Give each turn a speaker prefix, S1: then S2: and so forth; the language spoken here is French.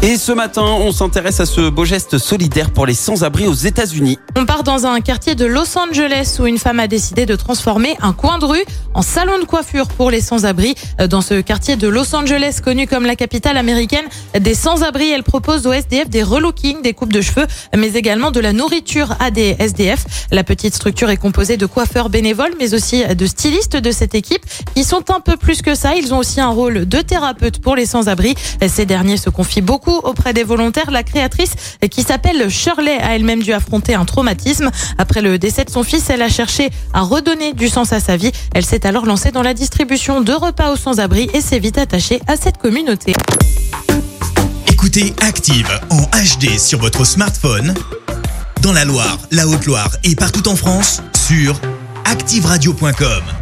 S1: Et ce matin, on s'intéresse à ce beau geste solidaire pour les sans-abri aux États-Unis.
S2: On part dans un quartier de Los Angeles où une femme a décidé de transformer un coin de rue en salon de coiffure pour les sans-abri. Dans ce quartier de Los Angeles, connu comme la capitale américaine des sans-abri, elle propose aux SDF des relookings, des coupes de cheveux, mais également de la nourriture à des SDF. La petite structure est composée de coiffeurs bénévoles, mais aussi de stylistes de cette équipe qui sont un peu plus que ça. Ils ont aussi un rôle de thérapeute pour les sans-abri. Ces derniers se confient beaucoup auprès des volontaires. La créatrice, qui s'appelle Shirley, a elle-même dû affronter un traumatisme. Après le décès de son fils, elle a cherché à redonner du sens à sa vie. Elle s'est alors lancée dans la distribution de repas aux sans-abri et s'est vite attachée à cette communauté.
S3: Écoutez Active en HD sur votre smartphone, dans la Loire, la Haute-Loire et partout en France, sur activeradio.com.